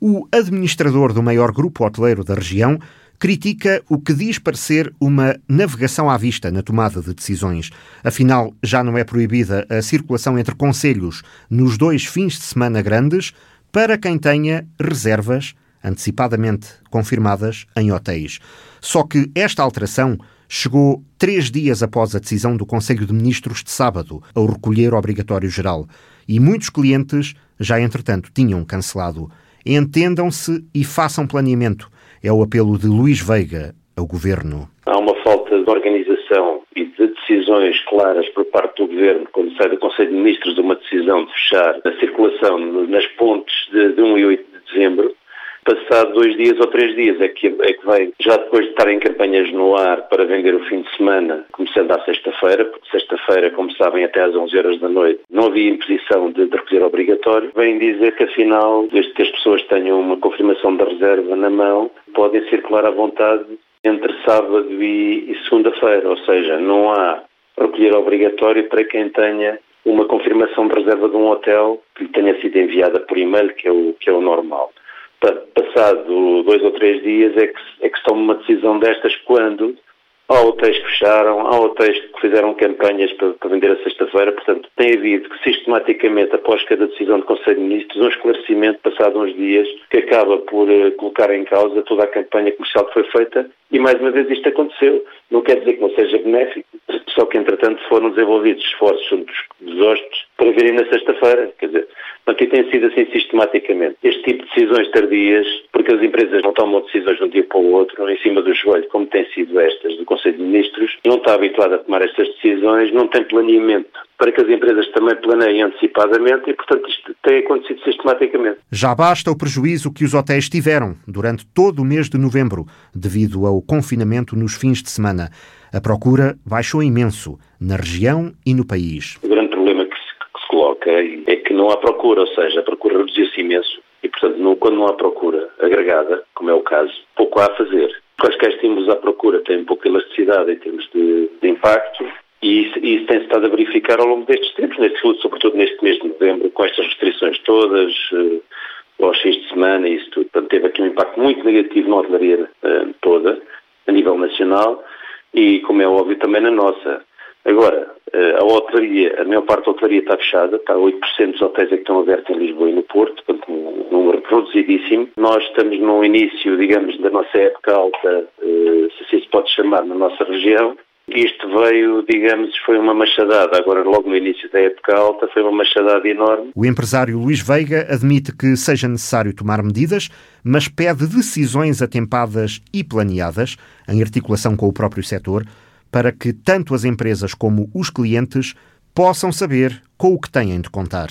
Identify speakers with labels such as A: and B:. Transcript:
A: O administrador do maior grupo hoteleiro da região critica o que diz parecer uma navegação à vista na tomada de decisões. Afinal, já não é proibida a circulação entre conselhos nos dois fins de semana grandes para quem tenha reservas antecipadamente confirmadas em hotéis. Só que esta alteração chegou três dias após a decisão do Conselho de Ministros de sábado ao recolher obrigatório geral e muitos clientes já, entretanto, tinham cancelado. Entendam-se e façam planeamento. É o apelo de Luís Veiga ao Governo.
B: Há uma falta de organização e de decisões claras por parte do Governo, quando sai do Conselho de Ministros uma decisão de fechar a circulação nas pontes de, de 1 e 8 de dezembro, passado dois dias ou três dias é que, é que vai, já depois de estar em campanhas no ar para vender o fim de semana, começando à sexta-feira, porque sexta-feira, como sabem, até às 11 horas da noite, não havia imposição de, de recolher obrigatório, vem dizer que afinal, desde que as pessoas tenham uma confirmação da reserva na mão, podem circular à vontade entre sábado e, e segunda-feira, ou seja, não há recolher obrigatório para quem tenha uma confirmação de reserva de um hotel que lhe tenha sido enviada por e-mail, que é o, que é o normal passado dois ou três dias é que, é que se toma uma decisão destas quando há hotéis que fecharam, há hotéis que fizeram campanhas para, para vender a sexta-feira, portanto tem havido que sistematicamente, após cada decisão do Conselho de Ministros, um esclarecimento passado uns dias que acaba por uh, colocar em causa toda a campanha comercial que foi feita e mais uma vez isto aconteceu. Não quer dizer que não seja benéfico, só que entretanto foram desenvolvidos esforços dos, dos hóspedes para virem na sexta-feira, quer dizer, e tem sido assim sistematicamente. Este tipo de decisões tardias, porque as empresas não tomam decisões de um dia para o outro, em cima do joelho, como têm sido estas do Conselho de Ministros, não está habituado a tomar estas decisões, não tem planeamento para que as empresas também planeiem antecipadamente e, portanto, isto tem acontecido sistematicamente.
A: Já basta o prejuízo que os hotéis tiveram durante todo o mês de novembro, devido ao confinamento nos fins de semana. A procura baixou imenso na região e no país.
B: O grande problema que se, que se coloca é que não há procura, ou seja, a procura reduziu-se imenso e, portanto, não, quando não há procura agregada, como é o caso, pouco há a fazer. Quaisquer estímulos à procura têm pouca elasticidade em termos de, de impacto e isso, isso tem-se estado a verificar ao longo destes tempos, neste, sobretudo neste mês de novembro, com estas restrições todas, uh, aos fins de semana e isso tudo. Portanto, teve aqui um impacto muito negativo na hotelaria uh, toda, a nível nacional, e, como é óbvio, também na nossa. Agora, uh, a hotelaria, a maior parte da hotelaria está fechada, está 8% dos hotéis é que estão abertos em Lisboa e no Porto, reduzidíssimo. Nós estamos no início, digamos, da nossa época alta, se assim se pode chamar, na nossa região, isto veio, digamos, foi uma machadada. Agora, logo no início da época alta, foi uma machadada enorme.
A: O empresário Luís Veiga admite que seja necessário tomar medidas, mas pede decisões atempadas e planeadas, em articulação com o próprio setor, para que tanto as empresas como os clientes possam saber com o que têm de contar.